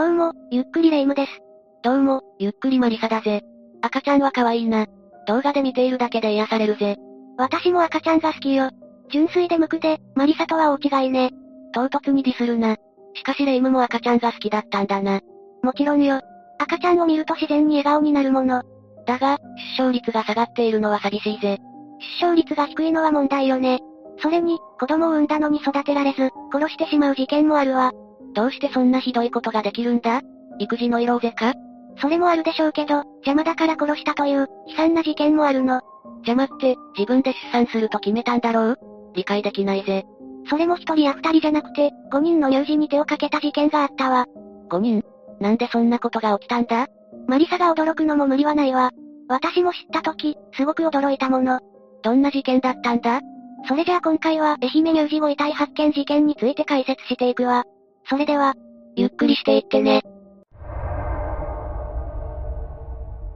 どうも、ゆっくりレ夢ムです。どうも、ゆっくりマリサだぜ。赤ちゃんは可愛いな。動画で見ているだけで癒されるぜ。私も赤ちゃんが好きよ。純粋で無垢で、マリサとは大違いね。唐突にディスるな。しかしレ夢ムも赤ちゃんが好きだったんだな。もちろんよ。赤ちゃんを見ると自然に笑顔になるもの。だが、出生率が下がっているのは寂しいぜ。出生率が低いのは問題よね。それに、子供を産んだのに育てられず、殺してしまう事件もあるわ。どうしてそんなひどいことができるんだ？育児の色ぜか？それもあるでしょうけど、邪魔だから殺したという、悲惨な事件もあるの。邪魔って、自分で出産すると決めたんだろう？理解できないぜ。それも一人や二人じゃなくて、五人の友人に手をかけた事件があったわ。五人？なんでそんなことが起きたんだ？マリサが驚くのも無理はないわ。私も知った時、すごく驚いたもの。どんな事件だったんだ？それじゃあ今回は愛媛乳児ご遺体発見事件について解説していくわ。それでは、ゆっくりしていってね。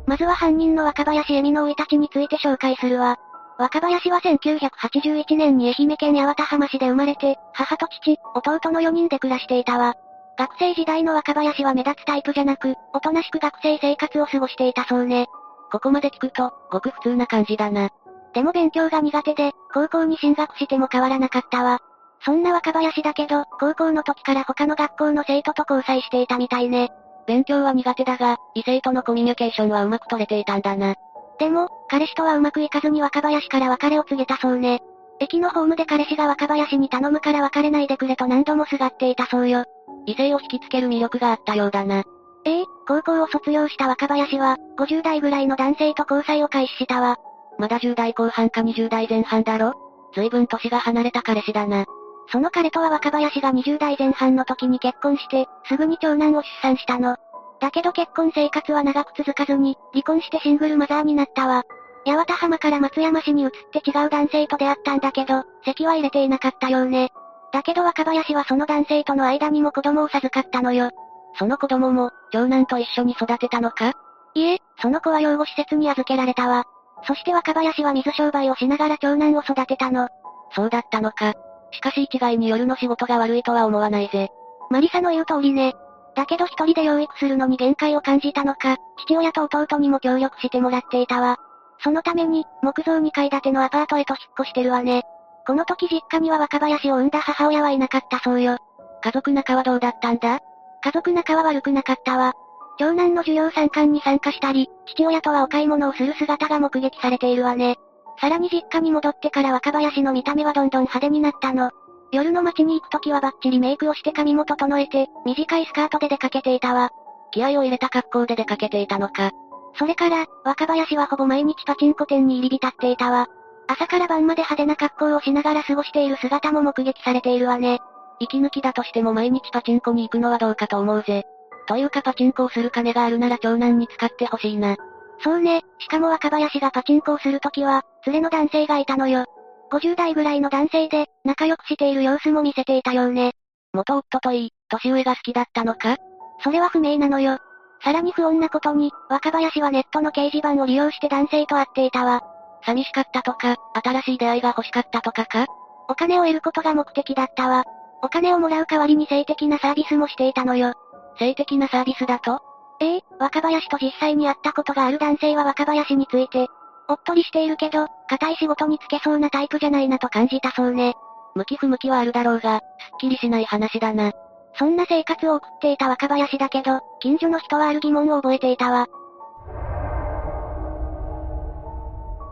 まずは犯人の若林恵美の生い立ちについて紹介するわ。若林は1981年に愛媛県八幡浜市で生まれて、母と父、弟の4人で暮らしていたわ。学生時代の若林は目立つタイプじゃなく、おとなしく学生生活を過ごしていたそうね。ここまで聞くと、ごく普通な感じだな。でも勉強が苦手で、高校に進学しても変わらなかったわ。そんな若林だけど、高校の時から他の学校の生徒と交際していたみたいね。勉強は苦手だが、異性とのコミュニケーションはうまく取れていたんだな。でも、彼氏とはうまくいかずに若林から別れを告げたそうね。駅のホームで彼氏が若林に頼むから別れないでくれと何度もすがっていたそうよ。異性を引きつける魅力があったようだな。ええ高校を卒業した若林は、50代ぐらいの男性と交際を開始したわ。まだ10代後半か20代前半だろ？随分年が離れた彼氏だな。その彼とは若林が20代前半の時に結婚して、すぐに長男を出産したの。だけど結婚生活は長く続かずに、離婚してシングルマザーになったわ。八幡浜から松山市に移って違う男性と出会ったんだけど、籍は入れていなかったようね。だけど若林はその男性との間にも子供を授かったのよ。その子供も、長男と一緒に育てたのか？いえ、その子は養護施設に預けられたわ。そして若林は水商売をしながら長男を育てたの。そうだったのか。しかし一概に夜の仕事が悪いとは思わないぜ。マリサの言う通りね。だけど一人で養育するのに限界を感じたのか、父親と弟にも協力してもらっていたわ。そのために、木造2階建てのアパートへと引っ越してるわね。この時実家には若林を産んだ母親はいなかったそうよ。家族仲はどうだったんだ？家族仲は悪くなかったわ。長男の授業参観に参加したり、父親とはお買い物をする姿が目撃されているわね。さらに実家に戻ってから若林の見た目はどんどん派手になったの。夜の街に行くときはバッチリメイクをして髪も整えて、短いスカートで出かけていたわ。気合を入れた格好で出かけていたのか。それから、若林はほぼ毎日パチンコ店に入り浸っていたわ。朝から晩まで派手な格好をしながら過ごしている姿も目撃されているわね。息抜きだとしても毎日パチンコに行くのはどうかと思うぜ。というかパチンコをする金があるなら長男に使ってほしいな。そうね、しかも若林がパチンコをするときは、連れの男性がいたのよ。50代ぐらいの男性で、仲良くしている様子も見せていたようね。元夫といい、年上が好きだったのか？それは不明なのよ。さらに不穏なことに、若林はネットの掲示板を利用して男性と会っていたわ。寂しかったとか、新しい出会いが欲しかったとかか？お金を得ることが目的だったわ。お金をもらう代わりに性的なサービスもしていたのよ。性的なサービスだと？ええ若林と実際に会ったことがある男性は若林について、おっとりしているけど、硬い仕事に就けそうなタイプじゃないなと感じたそうね。向き不向きはあるだろうが、すっきりしない話だな。そんな生活を送っていた若林だけど、近所の人はある疑問を覚えていたわ。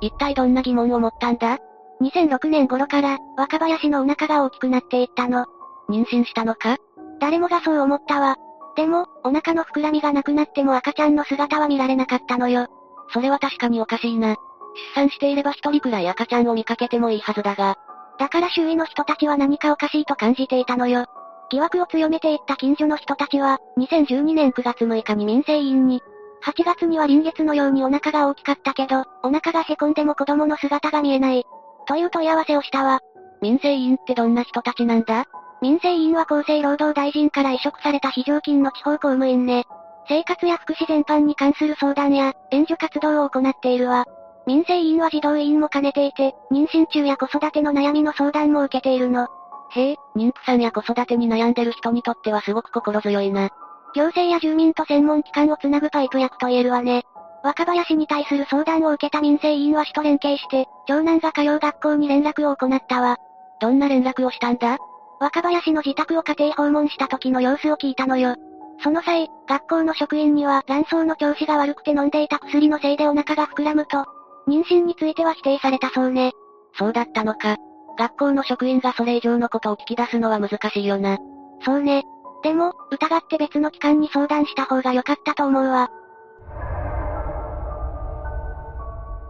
一体どんな疑問を持ったんだ ?2006 年頃から、若林のお腹が大きくなっていったの。妊娠したのか？誰もがそう思ったわ。でも、お腹の膨らみがなくなっても赤ちゃんの姿は見られなかったのよ。それは確かにおかしいな。出産していれば一人くらい赤ちゃんを見かけてもいいはずだが。だから周囲の人たちは何かおかしいと感じていたのよ。疑惑を強めていった近所の人たちは、2012年9月6日に民生委員に、8月には臨月のようにお腹が大きかったけど、お腹が凹んでも子供の姿が見えない。という問い合わせをしたわ。民生委員ってどんな人たちなんだ？民生委員は厚生労働大臣から移植された非常勤の地方公務員ね。生活や福祉全般に関する相談や、援助活動を行っているわ。民生委員は児童委員も兼ねていて、妊娠中や子育ての悩みの相談も受けているの。へえ、妊婦さんや子育てに悩んでる人にとってはすごく心強いな。行政や住民と専門機関をつなぐパイプ役と言えるわね。若林に対する相談を受けた民生委員は市と連携して、長男が通う学校に連絡を行ったわ。どんな連絡をしたんだ？若林の自宅を家庭訪問した時の様子を聞いたのよ。その際、学校の職員には卵巣の調子が悪くて飲んでいた薬のせいでお腹が膨らむと、妊娠については否定されたそうね。そうだったのか。学校の職員がそれ以上のことを聞き出すのは難しいよな。そうね。でも、疑って別の機関に相談した方が良かったと思うわ。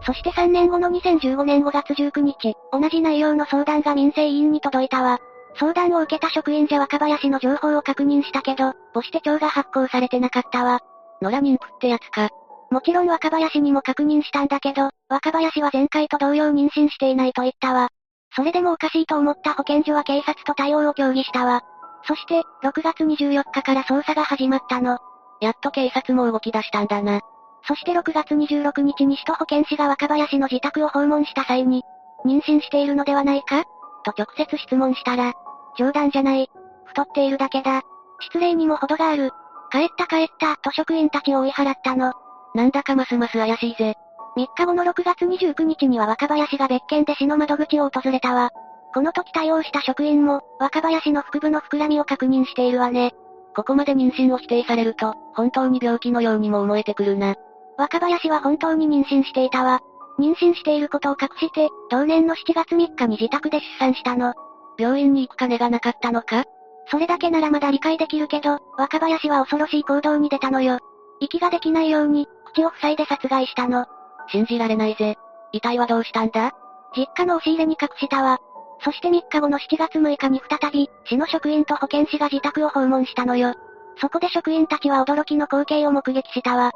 そして3年後の2015年5月19日、同じ内容の相談が民生委員に届いたわ。相談を受けた職員じゃ若林の情報を確認したけど、母子手帳が発行されてなかったわ。野良妊婦ってやつか。もちろん若林にも確認したんだけど、若林は前回と同様妊娠していないと言ったわ。それでもおかしいと思った保健所は警察と対応を協議したわ。そして、6月24日から捜査が始まったの。やっと警察も動き出したんだな。そして6月26日に首都保健師が若林の自宅を訪問した際に、妊娠しているのではないか？と直接質問したら、冗談じゃない。太っているだけだ。失礼にも程がある。帰った帰った、と職員たちを追い払ったの。なんだかますます怪しいぜ。3日後の6月29日には若林が別件で市の窓口を訪れたわ。この時対応した職員も、若林の腹部の膨らみを確認しているわね。ここまで妊娠を否定されると、本当に病気のようにも思えてくるな。若林は本当に妊娠していたわ。妊娠していることを隠して、同年の7月3日に自宅で出産したの。病院に行く金がなかったのか？それだけならまだ理解できるけど、若林は恐ろしい行動に出たのよ。息ができないように、口を塞いで殺害したの。信じられないぜ。遺体はどうしたんだ？実家の押し入れに隠したわ。そして3日後の7月6日に再び、市の職員と保健師が自宅を訪問したのよ。そこで職員たちは驚きの光景を目撃したわ。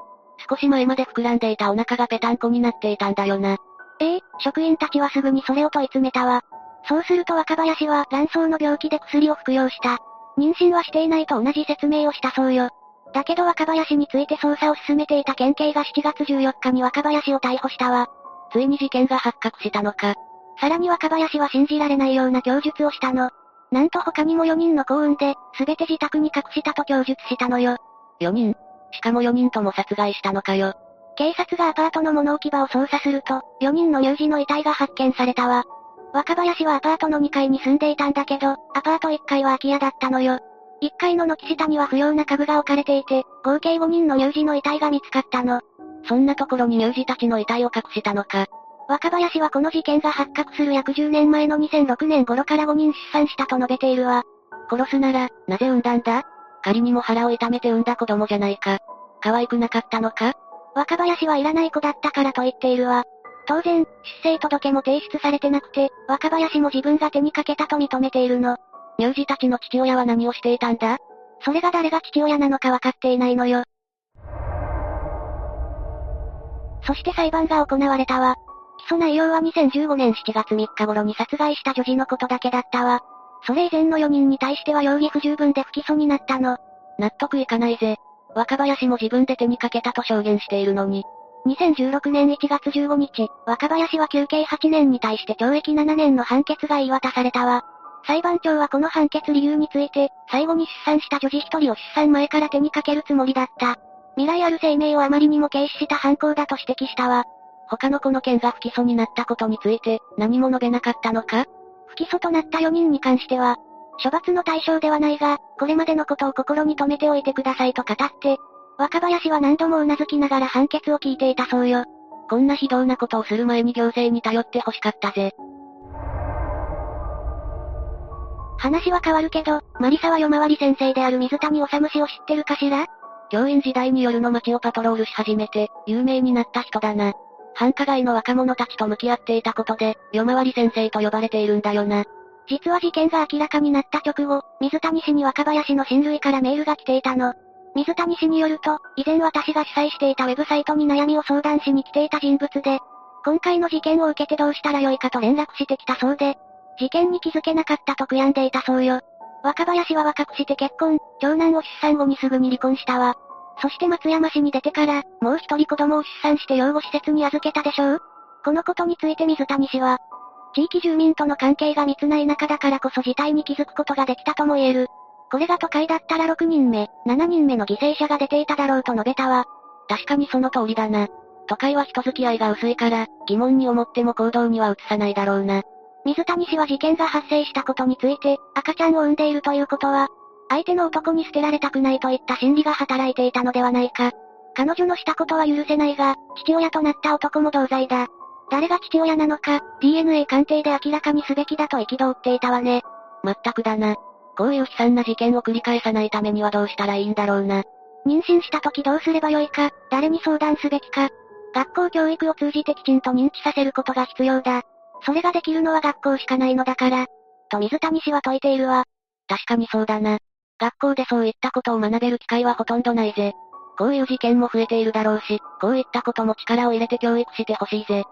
少し前まで膨らんでいたお腹がぺたんこになっていたんだよな。ええ職員たちはすぐにそれを問い詰めたわ。そうすると若林は卵巣の病気で薬を服用した。妊娠はしていないと同じ説明をしたそうよ。だけど若林について捜査を進めていた県警が7月14日に若林を逮捕したわ。ついに事件が発覚したのか。さらに若林は信じられないような供述をしたの。なんと他にも4人の幸運で、すべて自宅に隠したと供述したのよ。4人？しかも4人とも殺害したのかよ。警察がアパートの物置き場を捜査すると、4人の乳児の遺体が発見されたわ。若林はアパートの2階に住んでいたんだけど、アパート1階は空き家だったのよ。1階の軒下には不要な家具が置かれていて、合計5人の乳児の遺体が見つかったの。そんなところに乳児たちの遺体を隠したのか。若林はこの事件が発覚する約10年前の2006年頃から5人出産したと述べているわ。殺すなら、なぜ産んだんだ？仮にも腹を痛めて産んだ子供じゃないか。可愛くなかったのか？若林はいらない子だったからと言っているわ。当然、出生届も提出されてなくて、若林も自分が手にかけたと認めているの。乳児たちの父親は何をしていたんだ？それが誰が父親なのか分かっていないのよ。そして裁判が行われたわ。起訴内容は2015年7月3日頃に殺害した女児のことだけだったわ。それ以前の4人に対しては容疑不十分で不起訴になったの。納得いかないぜ。若林も自分で手にかけたと証言しているのに。2016年1月15日、若林は休刑8年に対して懲役7年の判決が言い渡されたわ。裁判長はこの判決理由について、最後に出産した女児一人を出産前から手にかけるつもりだった。未来ある生命をあまりにも軽視した犯行だと指摘したわ。他の子の件が不起訴になったことについて、何も述べなかったのか？不起訴となった4人に関しては、処罰の対象ではないが、これまでのことを心に留めておいてくださいと語って、若林は何度も頷きながら判決を聞いていたそうよ。こんな非道なことをする前に行政に頼って欲しかったぜ。話は変わるけど、マリサは夜回り先生である水谷治氏を知ってるかしら？教員時代に夜の街をパトロールし始めて、有名になった人だな。繁華街の若者たちと向き合っていたことで、夜回り先生と呼ばれているんだよな。実は事件が明らかになった直後、水谷氏に若林の親類からメールが来ていたの。水谷氏によると、以前私が主催していたウェブサイトに悩みを相談しに来ていた人物で、今回の事件を受けてどうしたらよいかと連絡してきたそうで、事件に気づけなかったと悔やんでいたそうよ。若林は若くして結婚、長男を出産後にすぐに離婚したわ。そして松山市に出てから、もう一人子供を出産して養護施設に預けたでしょうこのことについて水谷氏は、地域住民との関係が密ない中だからこそ事態に気づくことができたとも言える。これが都会だったら6人目、7人目の犠牲者が出ていただろうと述べたわ。確かにその通りだな。都会は人付き合いが薄いから、疑問に思っても行動には移さないだろうな。水谷氏は事件が発生したことについて、赤ちゃんを産んでいるということは、相手の男に捨てられたくないといった心理が働いていたのではないか。彼女のしたことは許せないが、父親となった男も同罪だ。誰が父親なのか、DNA 鑑定で明らかにすべきだと憤っていたわね。まったくだな。こういう悲惨な事件を繰り返さないためにはどうしたらいいんだろうな。妊娠した時どうすればよいか、誰に相談すべきか。学校教育を通じてきちんと認知させることが必要だ。それができるのは学校しかないのだから。と水谷氏は説いているわ。確かにそうだな。学校でそういったことを学べる機会はほとんどないぜ。こういう事件も増えているだろうし、こういったことも力を入れて教育してほしいぜ。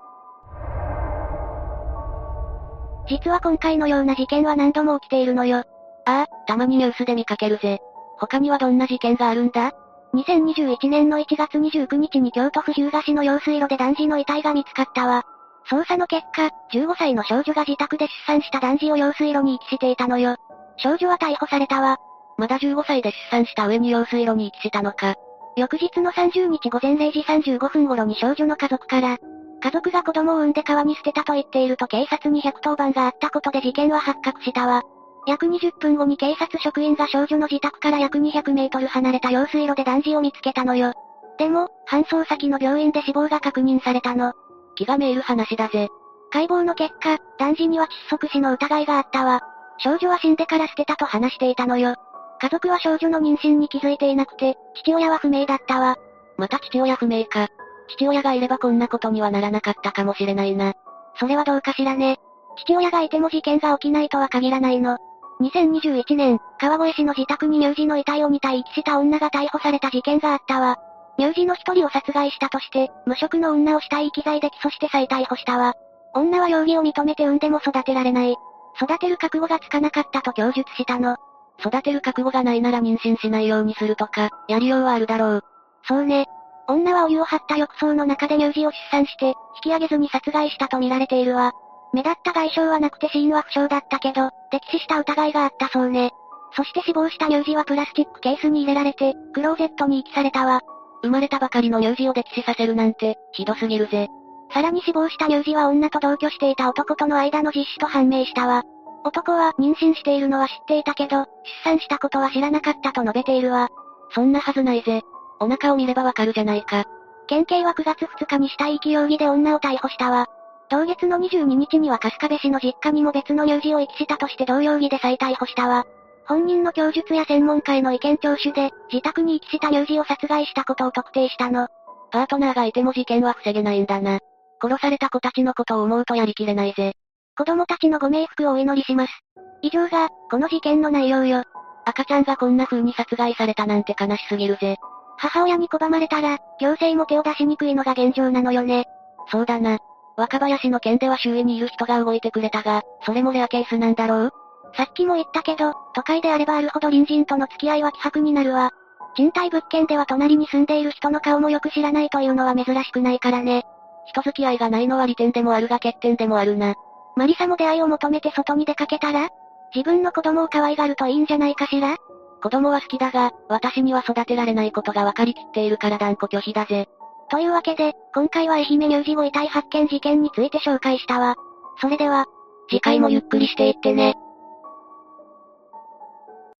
実は今回のような事件は何度も起きているのよ。ああ、たまにニュースで見かけるぜ。他にはどんな事件があるんだ？2021年の1月29日に京都府日向市の用水路で男児の遺体が見つかったわ。捜査の結果、15歳の少女が自宅で出産した男児を用水路に遺棄していたのよ。少女は逮捕されたわ。まだ15歳で出産した上に用水路に遺棄したのか。翌日の30日午前0時35分頃に少女の家族から、家族が子供を産んで川に捨てたと言っていると警察に110番があったことで事件は発覚したわ。約20分後に警察職員が少女の自宅から約200メートル離れた用水路で男児を見つけたのよ。でも、搬送先の病院で死亡が確認されたの。気がめいる話だぜ。解剖の結果、男児には窒息死の疑いがあったわ。少女は死んでから捨てたと話していたのよ。家族は少女の妊娠に気づいていなくて、父親は不明だったわ。また父親不明か。父親がいればこんなことにはならなかったかもしれないな。それはどうかしらね。父親がいても事件が起きないとは限らないの。2021年、川越市の自宅に乳児の遺体を2体遺棄した女が逮捕された事件があったわ。乳児の一人を殺害したとして、無職の女を死体遺棄罪で起訴して再逮捕したわ。女は容疑を認めて産んでも育てられない。育てる覚悟がつかなかったと供述したの。育てる覚悟がないなら妊娠しないようにするとか、やりようはあるだろう。そうね。女はお湯を張った浴槽の中で乳児を出産して、引き上げずに殺害したと見られているわ。目立った外傷はなくて死因は不詳だったけど、溺死した疑いがあったそうね。そして死亡した乳児はプラスチックケースに入れられて、クローゼットに遺棄されたわ。生まれたばかりの乳児を溺死させるなんて、ひどすぎるぜ。さらに死亡した乳児は女と同居していた男との間の実子と判明したわ。男は妊娠しているのは知っていたけど、出産したことは知らなかったと述べているわ。そんなはずないぜ。お腹を見ればわかるじゃないか。県警は9月2日に死体遺棄容疑で女を逮捕したわ。同月の22日には春日部市の実家にも別の乳児を遺棄したとして同容疑で再逮捕したわ。本人の供述や専門家への意見聴取で、自宅に遺棄した乳児を殺害したことを特定したの。パートナーがいても事件は防げないんだな。殺された子たちのことを思うとやりきれないぜ。子供たちのご冥福をお祈りします。以上が、この事件の内容よ。赤ちゃんがこんな風に殺害されたなんて悲しすぎるぜ。母親に拒まれたら、行政も手を出しにくいのが現状なのよね。そうだな。若林の件では周囲にいる人が動いてくれたが、それもレアケースなんだろう？さっきも言ったけど、都会であればあるほど隣人との付き合いは希薄になるわ。賃貸物件では隣に住んでいる人の顔もよく知らないというのは珍しくないからね。人付き合いがないのは利点でもあるが欠点でもあるな。マリサも出会いを求めて外に出かけたら？自分の子供を可愛がるといいんじゃないかしら？子供は好きだが、私には育てられないことが分かりきっているから断固拒否だぜ。というわけで、今回は愛媛乳児ご遺体発見事件について紹介したわ。それでは、次回もゆっくりしていってね。